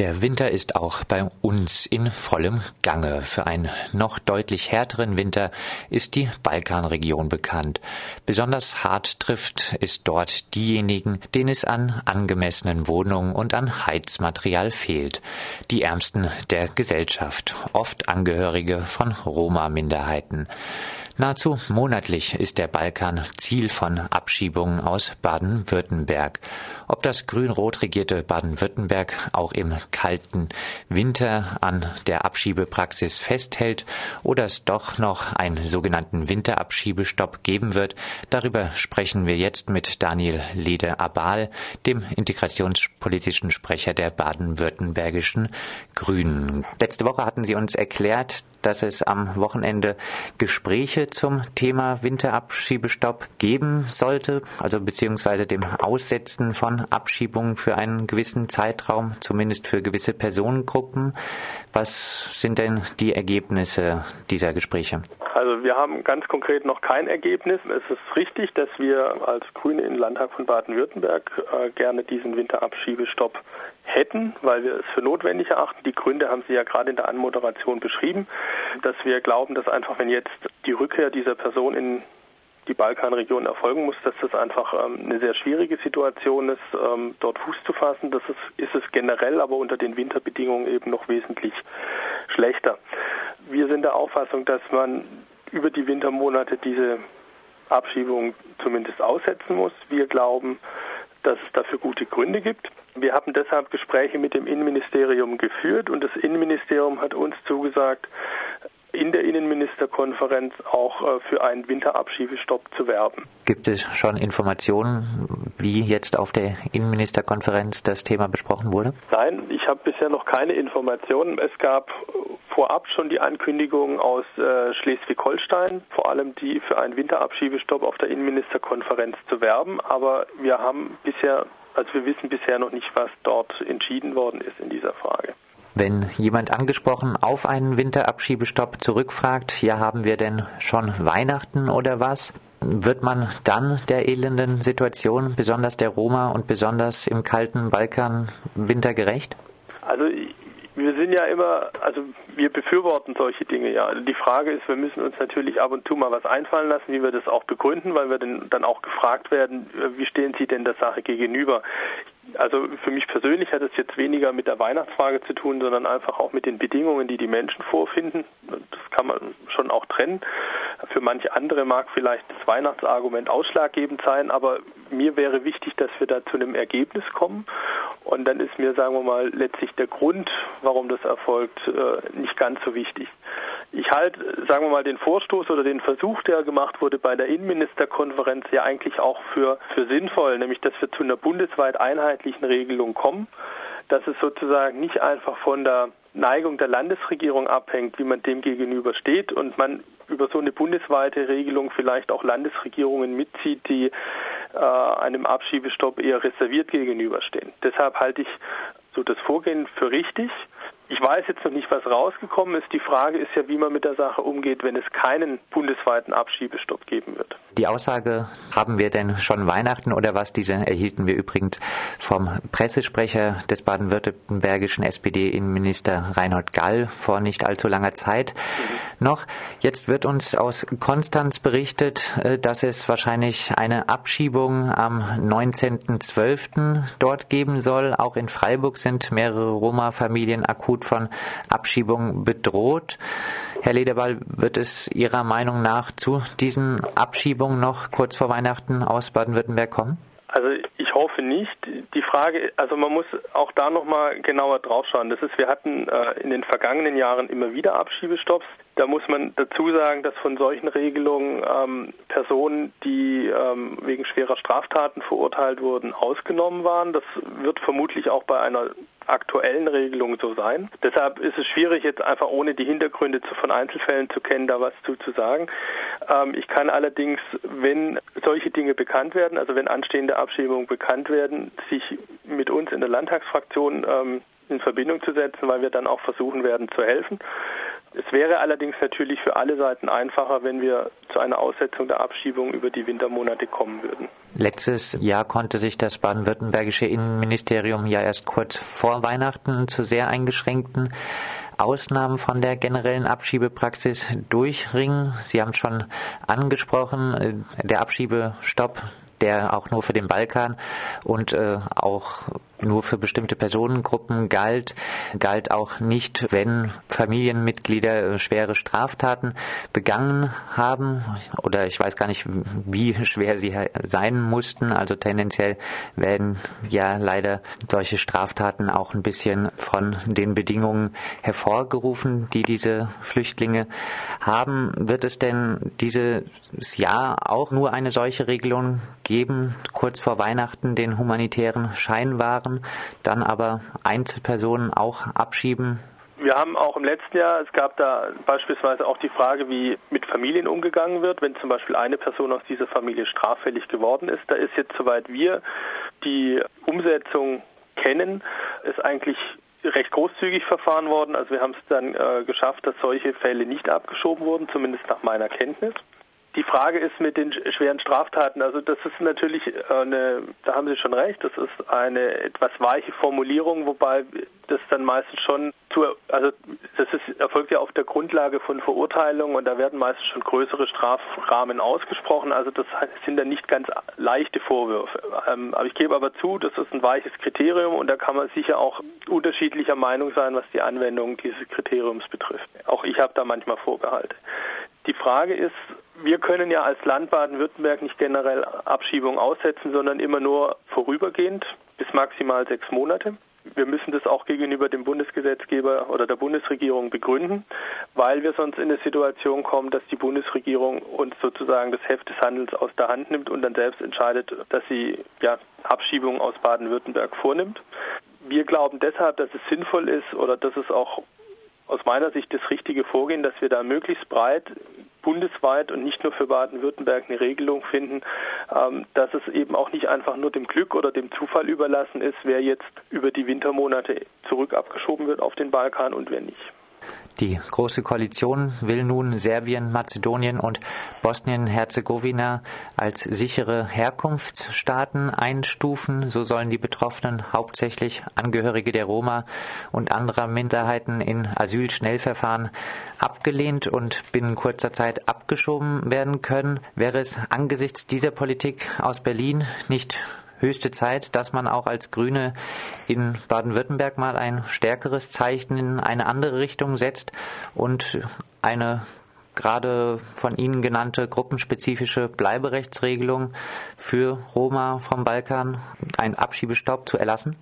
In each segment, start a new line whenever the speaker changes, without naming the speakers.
Der Winter ist auch bei uns in vollem Gange. Für einen noch deutlich härteren Winter ist die Balkanregion bekannt. Besonders hart trifft es dort diejenigen, denen es an angemessenen Wohnungen und an Heizmaterial fehlt. Die Ärmsten der Gesellschaft, oft Angehörige von Roma-Minderheiten. Nahezu monatlich ist der Balkan Ziel von Abschiebungen aus Baden-Württemberg. Ob das grün-rot regierte Baden-Württemberg auch im kalten Winter an der Abschiebepraxis festhält oder es doch noch einen sogenannten Winterabschiebestopp geben wird, darüber sprechen wir jetzt mit Daniel Lede-Abal, dem integrationspolitischen Sprecher der baden-württembergischen Grünen. Letzte Woche hatten Sie uns erklärt, dass es am Wochenende Gespräche zum Thema Winterabschiebestopp geben sollte, also beziehungsweise dem Aussetzen von Abschiebungen für einen gewissen Zeitraum, zumindest für gewisse Personengruppen. Was sind denn die Ergebnisse dieser Gespräche?
Also wir haben ganz konkret noch kein Ergebnis. Es ist richtig, dass wir als Grüne im Landtag von Baden-Württemberg äh, gerne diesen Winterabschiebestopp hätten, weil wir es für notwendig erachten. Die Gründe haben Sie ja gerade in der Anmoderation beschrieben, dass wir glauben, dass einfach, wenn jetzt die Rückkehr dieser Person in die Balkanregion erfolgen muss, dass das einfach ähm, eine sehr schwierige Situation ist, ähm, dort Fuß zu fassen. Das ist, ist es generell, aber unter den Winterbedingungen eben noch wesentlich schlechter. Wir sind der Auffassung, dass man über die Wintermonate diese Abschiebung zumindest aussetzen muss. Wir glauben, dass es dafür gute Gründe gibt. Wir haben deshalb Gespräche mit dem Innenministerium geführt und das Innenministerium hat uns zugesagt, in der Innenministerkonferenz auch äh, für einen Winterabschiebestopp zu werben.
Gibt es schon Informationen, wie jetzt auf der Innenministerkonferenz das Thema besprochen wurde?
Nein, ich habe bisher noch keine Informationen. Es gab vorab schon die Ankündigung aus äh, Schleswig-Holstein, vor allem die für einen Winterabschiebestopp auf der Innenministerkonferenz zu werben. Aber wir haben bisher, also wir wissen bisher noch nicht, was dort entschieden worden ist in dieser Frage.
Wenn jemand angesprochen auf einen Winterabschiebestopp zurückfragt, ja, haben wir denn schon Weihnachten oder was? Wird man dann der elenden Situation, besonders der Roma und besonders im kalten Balkan, wintergerecht?
Also sind ja immer, also wir befürworten solche Dinge ja. Die Frage ist, wir müssen uns natürlich ab und zu mal was einfallen lassen, wie wir das auch begründen, weil wir dann auch gefragt werden, wie stehen Sie denn der Sache gegenüber? Also für mich persönlich hat es jetzt weniger mit der Weihnachtsfrage zu tun, sondern einfach auch mit den Bedingungen, die die Menschen vorfinden. Das kann man schon auch trennen. Für manche andere mag vielleicht das Weihnachtsargument ausschlaggebend sein, aber mir wäre wichtig, dass wir da zu einem Ergebnis kommen. Und dann ist mir, sagen wir mal, letztlich der Grund, warum das erfolgt, äh, nicht ganz so wichtig. Ich halte, sagen wir mal, den Vorstoß oder den Versuch, der gemacht wurde bei der Innenministerkonferenz, ja eigentlich auch für, für sinnvoll, nämlich dass wir zu einer bundesweit einheitlichen Regelung kommen, dass es sozusagen nicht einfach von der Neigung der Landesregierung abhängt, wie man dem gegenüber steht und man über so eine bundesweite Regelung vielleicht auch Landesregierungen mitzieht, die äh, einem Abschiebestopp eher reserviert gegenüberstehen. Deshalb halte ich so das Vorgehen für richtig. Ich weiß jetzt noch nicht, was rausgekommen ist. Die Frage ist ja, wie man mit der Sache umgeht, wenn es keinen bundesweiten Abschiebestopp geben wird.
Die Aussage, haben wir denn schon Weihnachten oder was? Diese erhielten wir übrigens vom Pressesprecher des baden-württembergischen SPD-Innenminister Reinhold Gall vor nicht allzu langer Zeit noch. Jetzt wird uns aus Konstanz berichtet, äh, dass es wahrscheinlich eine Abschiebung am 19.12. dort geben soll. Auch in Freiburg sind mehrere Roma-Familien akut von Abschiebung bedroht. Herr Lederball, wird es Ihrer Meinung nach zu diesen Abschiebungen noch kurz vor Weihnachten aus Baden-Württemberg kommen?
Also ich hoffe nicht. Die Frage, also man muss auch da nochmal genauer draufschauen. Das ist, wir hatten äh, in den vergangenen Jahren immer wieder Abschiebestopps. Da muss man dazu sagen, dass von solchen Regelungen ähm, Personen, die ähm, wegen schwerer Straftaten verurteilt wurden, ausgenommen waren. Das wird vermutlich auch bei einer aktuellen Regelung so sein. Deshalb ist es schwierig, jetzt einfach ohne die Hintergründe von Einzelfällen zu kennen, da was zu, zu sagen. Ähm, ich kann allerdings, wenn solche Dinge bekannt werden, also wenn anstehende Abschiebungen bekannt werden, sich mit uns in der Landtagsfraktion ähm, in Verbindung zu setzen, weil wir dann auch versuchen werden zu helfen. Es wäre allerdings natürlich für alle Seiten einfacher, wenn wir zu einer Aussetzung der Abschiebung über die Wintermonate kommen würden.
Letztes Jahr konnte sich das baden-württembergische Innenministerium ja erst kurz vor Weihnachten zu sehr eingeschränkten Ausnahmen von der generellen Abschiebepraxis durchringen. Sie haben es schon angesprochen, der Abschiebestopp der auch nur für den Balkan und äh, auch nur für bestimmte Personengruppen galt, galt auch nicht, wenn Familienmitglieder äh, schwere Straftaten begangen haben oder ich weiß gar nicht, wie schwer sie sein mussten. Also tendenziell werden ja leider solche Straftaten auch ein bisschen von den Bedingungen hervorgerufen, die diese Flüchtlinge haben. Wird es denn dieses Jahr auch nur eine solche Regelung geben, kurz vor Weihnachten den humanitären Scheinwaren, dann aber Einzelpersonen auch abschieben?
Wir haben auch im letzten Jahr, es gab da beispielsweise auch die Frage, wie mit Familien umgegangen wird, wenn zum Beispiel eine Person aus dieser Familie straffällig geworden ist. Da ist jetzt, soweit wir die Umsetzung kennen, ist eigentlich recht großzügig verfahren worden. Also wir haben es dann äh, geschafft, dass solche Fälle nicht abgeschoben wurden, zumindest nach meiner Kenntnis. Die Frage ist mit den schweren Straftaten, also das ist natürlich eine, da haben Sie schon recht, das ist eine etwas weiche Formulierung, wobei das dann meistens schon zu, also das ist, erfolgt ja auf der Grundlage von Verurteilungen und da werden meistens schon größere Strafrahmen ausgesprochen, also das sind dann nicht ganz leichte Vorwürfe. Ähm, aber ich gebe aber zu, das ist ein weiches Kriterium und da kann man sicher auch unterschiedlicher Meinung sein, was die Anwendung dieses Kriteriums betrifft. Auch ich habe da manchmal Vorbehalte. Die Frage ist, wir können ja als Land Baden-Württemberg nicht generell Abschiebung aussetzen, sondern immer nur vorübergehend bis maximal sechs Monate. Wir müssen das auch gegenüber dem Bundesgesetzgeber oder der Bundesregierung begründen, weil wir sonst in eine Situation kommen, dass die Bundesregierung uns sozusagen das Heft des Handels aus der Hand nimmt und dann selbst entscheidet, dass sie ja, Abschiebungen aus Baden-Württemberg vornimmt. Wir glauben deshalb, dass es sinnvoll ist oder dass es auch aus meiner Sicht das richtige Vorgehen, dass wir da möglichst breit bundesweit und nicht nur für Baden-Württemberg eine Regelung finden, ähm, dass es eben auch nicht einfach nur dem Glück oder dem Zufall überlassen ist, wer jetzt über die Wintermonate zurück abgeschoben wird auf den Balkan und wer nicht.
Die Große Koalition will nun Serbien, Mazedonien und Bosnien-Herzegowina als sichere Herkunftsstaaten einstufen. So sollen die Betroffenen, hauptsächlich Angehörige der Roma und anderer Minderheiten in Asylschnellverfahren, abgelehnt und binnen kurzer Zeit abgeschoben werden können. Wäre es angesichts dieser Politik aus Berlin nicht höchste Zeit, dass man auch als Grüne in Baden-Württemberg mal ein stärkeres Zeichen in eine andere Richtung setzt und eine gerade von Ihnen genannte gruppenspezifische Bleiberechtsregelung für Roma vom Balkan, einen Abschiebestopp zu erlassen,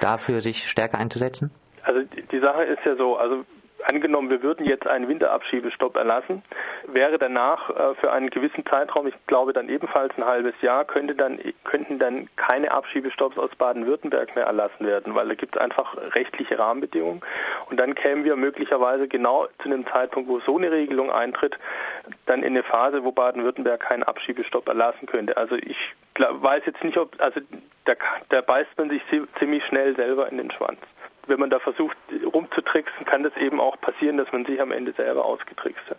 dafür sich stärker einzusetzen?
Also die Sache ist ja so, also angenommen, wir würden jetzt einen Winterabschiebestopp erlassen, wäre danach äh, für einen gewissen Zeitraum, ich glaube dann ebenfalls ein halbes Jahr, könnte dann, könnten dann keine Abschiebestopps aus Baden-Württemberg mehr erlassen werden, weil da gibt es einfach rechtliche Rahmenbedingungen. Und dann kämen wir möglicherweise genau zu einem Zeitpunkt, wo so eine Regelung eintritt, dann in eine Phase, wo Baden-Württemberg keinen Abschiebestopp erlassen könnte. Also ich weiß jetzt nicht, ob, also da, da beißt man sich ziemlich schnell selber in den Schwanz wenn man da versucht rumzutricksen, kann das eben auch passieren, dass man sich am Ende selber ausgetrickst hat.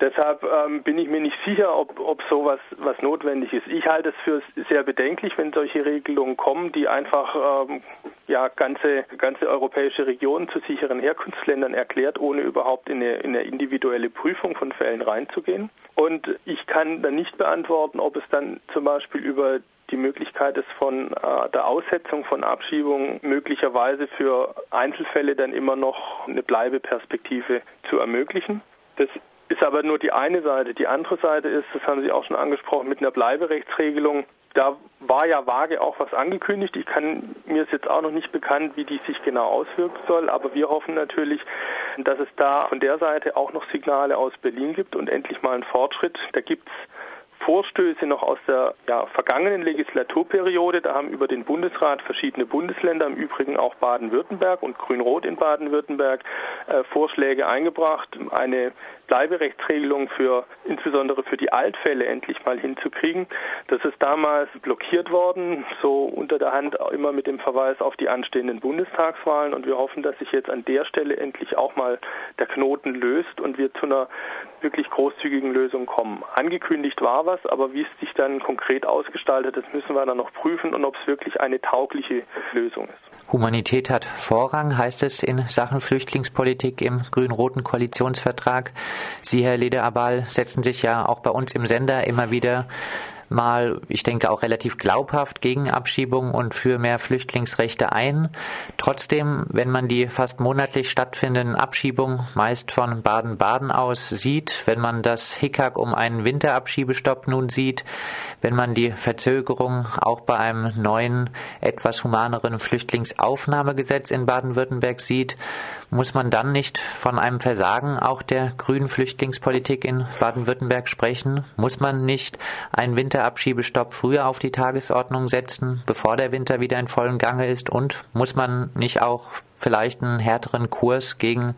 Deshalb ähm, bin ich mir nicht sicher, ob, ob sowas was notwendig ist. Ich halte es für sehr bedenklich, wenn solche Regelungen kommen, die einfach ähm, ja, ganze, ganze europäische Regionen zu sicheren Herkunftsländern erklärt, ohne überhaupt in eine, in eine individuelle Prüfung von Fällen reinzugehen. Und ich kann dann nicht beantworten, ob es dann zum Beispiel über die Möglichkeit ist von äh, der Aussetzung von Abschiebungen möglicherweise für Einzelfälle dann immer noch eine Bleibeperspektive zu ermöglichen. Das ist aber nur die eine Seite. Die andere Seite ist, das haben Sie auch schon angesprochen, mit einer Bleiberechtsregelung. Da war ja vage auch was angekündigt. Ich kann, mir ist jetzt auch noch nicht bekannt, wie die sich genau auswirken soll, aber wir hoffen natürlich, dass es da von der Seite auch noch Signale aus Berlin gibt und endlich mal einen Fortschritt. Da gibt es Vorstöße noch aus der ja, vergangenen Legislaturperiode. Da haben über den Bundesrat verschiedene Bundesländer, im Übrigen auch Baden-Württemberg und Grün-Rot in Baden-Württemberg, äh, Vorschläge eingebracht, eine Bleiberechtsregelung für insbesondere für die Altfälle endlich mal hinzukriegen. Das ist damals blockiert worden, so unter der Hand immer mit dem Verweis auf die anstehenden Bundestagswahlen und wir hoffen, dass sich jetzt an der Stelle endlich auch mal der Knoten löst und wir zu einer wirklich großzügigen Lösung kommen. Angekündigt war was, aber wie es sich dann konkret ausgestaltet, das müssen wir dann noch prüfen und ob es wirklich eine taugliche Lösung ist.
Humanität hat Vorrang, heißt es in Sachen Flüchtlingspolitik im grün-roten Koalitionsvertrag. Sie, Herr Lederabal, setzen sich ja auch bei uns im Sender immer wieder mal, ich denke auch relativ glaubhaft gegen Abschiebung und für mehr Flüchtlingsrechte ein. Trotzdem, wenn man die fast monatlich stattfindenden Abschiebungen meist von Baden-Baden aus sieht, wenn man das Hickhack um einen Winterabschiebestopp nun sieht, wenn man die Verzögerung auch bei einem neuen, etwas humaneren Flüchtlingsaufnahmegesetz in Baden-Württemberg sieht, muss man dann nicht von einem Versagen auch der grünen Flüchtlingspolitik in Baden-Württemberg sprechen? Muss man nicht einen Winterabschiebestopp früher auf die Tagesordnung setzen, bevor der Winter wieder in vollem Gange ist? Und muss man nicht auch vielleicht einen härteren Kurs gegen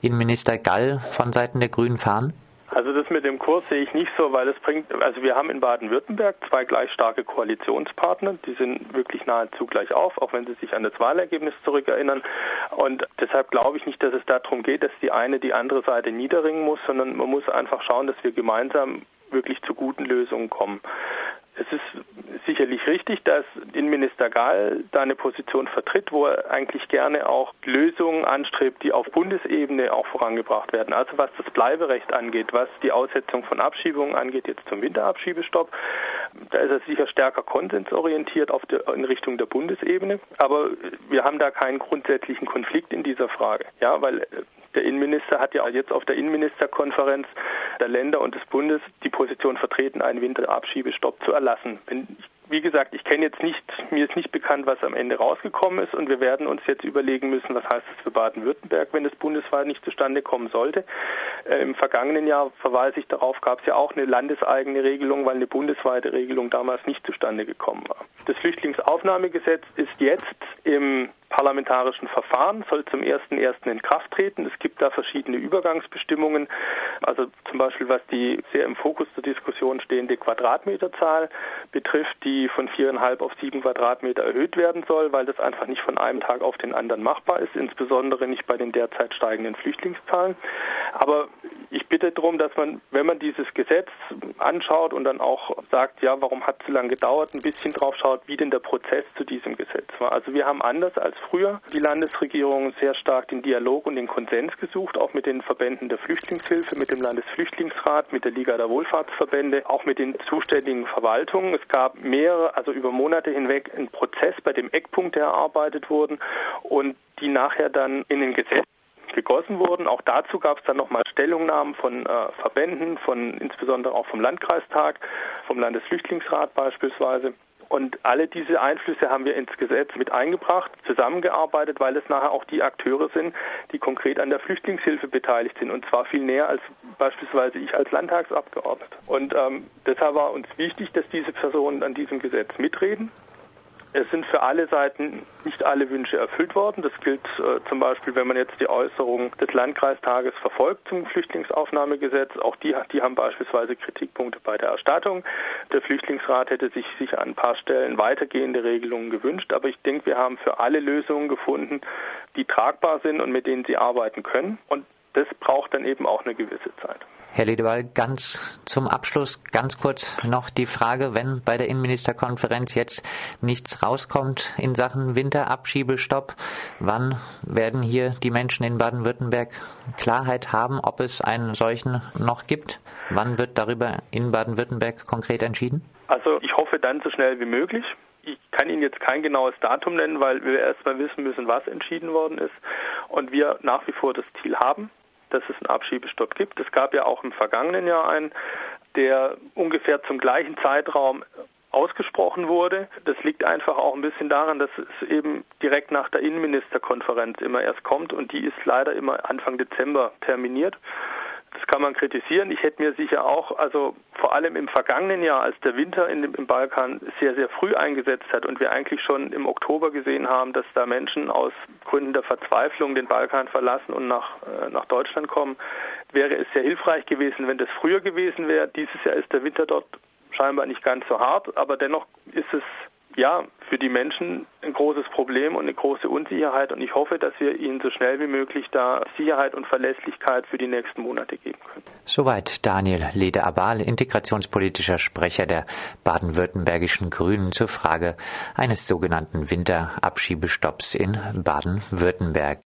Innenminister Gall von Seiten der Grünen fahren?
Also das mit dem Kurs sehe ich nicht so, weil es bringt, also wir haben in Baden-Württemberg zwei gleich starke Koalitionspartner, die sind wirklich nahezu gleich auf, auch wenn sie sich an das Wahlergebnis zurückerinnern. Und deshalb glaube ich nicht, dass es darum geht, dass die eine die andere Seite niederringen muss, sondern man muss einfach schauen, dass wir gemeinsam wirklich zu guten Lösungen kommen. Es ist sicherlich richtig, dass Innenminister Gall da eine Position vertritt, wo er eigentlich gerne auch Lösungen anstrebt, die auf Bundesebene auch vorangebracht werden. Also was das Bleiberecht angeht, was die Aussetzung von Abschiebungen angeht, jetzt zum Winterabschiebestopp, da ist er sicher stärker konsensorientiert auf der, in Richtung der Bundesebene. Aber wir haben da keinen grundsätzlichen Konflikt in dieser Frage. Ja, weil der Innenminister hat ja jetzt auf der Innenministerkonferenz der Länder und des Bundes die Position vertreten, einen Winterabschiebestopp zu erlassen. Wie gesagt, ich kenne jetzt nicht, mir ist nicht bekannt, was am Ende rausgekommen ist und wir werden uns jetzt überlegen müssen, was heißt das für Baden-Württemberg, wenn es bundesweit nicht zustande kommen sollte. Äh, Im vergangenen Jahr verweise ich darauf, gab es ja auch eine landeseigene Regelung, weil eine bundesweite Regelung damals nicht zustande gekommen war. Das Flüchtlingsaufnahmegesetz ist jetzt im parlamentarischen Verfahren, soll zum 1.1. in Kraft treten. Es gibt da verschiedene Übergangsbestimmungen, also zum Beispiel was die sehr im Fokus der Diskussion stehende Quadratmeterzahl betrifft, die von viereinhalb auf sieben Quadratmeter erhöht werden soll, weil das einfach nicht von einem Tag auf den anderen machbar ist, insbesondere nicht bei den derzeit steigenden Flüchtlingszahlen. Aber ich bitte darum, dass man, wenn man dieses Gesetz anschaut und dann auch sagt, ja, warum hat es so lange gedauert, ein bisschen drauf schaut, wie denn der Prozess zu diesem Gesetz war. Also wir haben anders als früher die Landesregierung sehr stark den Dialog und den Konsens gesucht, auch mit den Verbänden der Flüchtlingshilfe, mit dem Landesflüchtlingsrat, mit der Liga der Wohlfahrtsverbände, auch mit den zuständigen Verwaltungen. Es gab mehrere, also über Monate hinweg einen Prozess, bei dem Eckpunkte erarbeitet wurden und die nachher dann in den Gesetz gegossen wurden. Auch dazu gab es dann nochmal Stellungnahmen von äh, Verbänden, von insbesondere auch vom Landkreistag, vom Landesflüchtlingsrat beispielsweise. Und alle diese Einflüsse haben wir ins Gesetz mit eingebracht, zusammengearbeitet, weil es nachher auch die Akteure sind, die konkret an der Flüchtlingshilfe beteiligt sind. Und zwar viel näher als beispielsweise ich als Landtagsabgeordneter. Und ähm, deshalb war uns wichtig, dass diese Personen an diesem Gesetz mitreden. Es sind für alle Seiten nicht alle Wünsche erfüllt worden. Das gilt äh, zum Beispiel, wenn man jetzt die Äußerung des Landkreistages verfolgt zum Flüchtlingsaufnahmegesetz. Auch die, die haben beispielsweise Kritikpunkte bei der Erstattung. Der Flüchtlingsrat hätte sich sicher an ein paar Stellen weitergehende Regelungen gewünscht. Aber ich denke, wir haben für alle Lösungen gefunden, die tragbar sind und mit denen sie arbeiten können. Und das braucht dann eben auch eine gewisse Zeit.
Herr Ledewald, ganz zum Abschluss ganz kurz noch die Frage, wenn bei der Innenministerkonferenz jetzt nichts rauskommt in Sachen Winterabschiebestopp, wann werden hier die Menschen in Baden-Württemberg Klarheit haben, ob es einen solchen noch gibt? Wann wird darüber in Baden-Württemberg konkret entschieden?
Also ich hoffe dann so schnell wie möglich. Ich kann Ihnen jetzt kein genaues Datum nennen, weil wir erst mal wissen müssen, was entschieden worden ist und wir nach wie vor das Ziel haben, dass es einen Abschiebestopp gibt. Es gab ja auch im vergangenen Jahr einen, der ungefähr zum gleichen Zeitraum ausgesprochen wurde. Das liegt einfach auch ein bisschen daran, dass es eben direkt nach der Innenministerkonferenz immer erst kommt und die ist leider immer Anfang Dezember terminiert. Das kann man kritisieren. Ich hätte mir sicher auch, also vor allem im vergangenen Jahr, als der Winter in im Balkan sehr, sehr früh eingesetzt hat und wir eigentlich schon im Oktober gesehen haben, dass da Menschen aus Gründen der Verzweiflung den Balkan verlassen und nach, äh, nach Deutschland kommen, wäre es sehr hilfreich gewesen, wenn das früher gewesen wäre. Dieses Jahr ist der Winter dort scheinbar nicht ganz so hart, aber dennoch ist es ja, für die Menschen ein großes Problem und eine große Unsicherheit. Und ich hoffe, dass wir ihnen so schnell wie möglich da Sicherheit und Verlässlichkeit für die nächsten Monate geben können.
Soweit Daniel Lede-Abal, integrationspolitischer Sprecher der baden-württembergischen Grünen zur Frage eines sogenannten Winterabschiebestopps in Baden-Württemberg.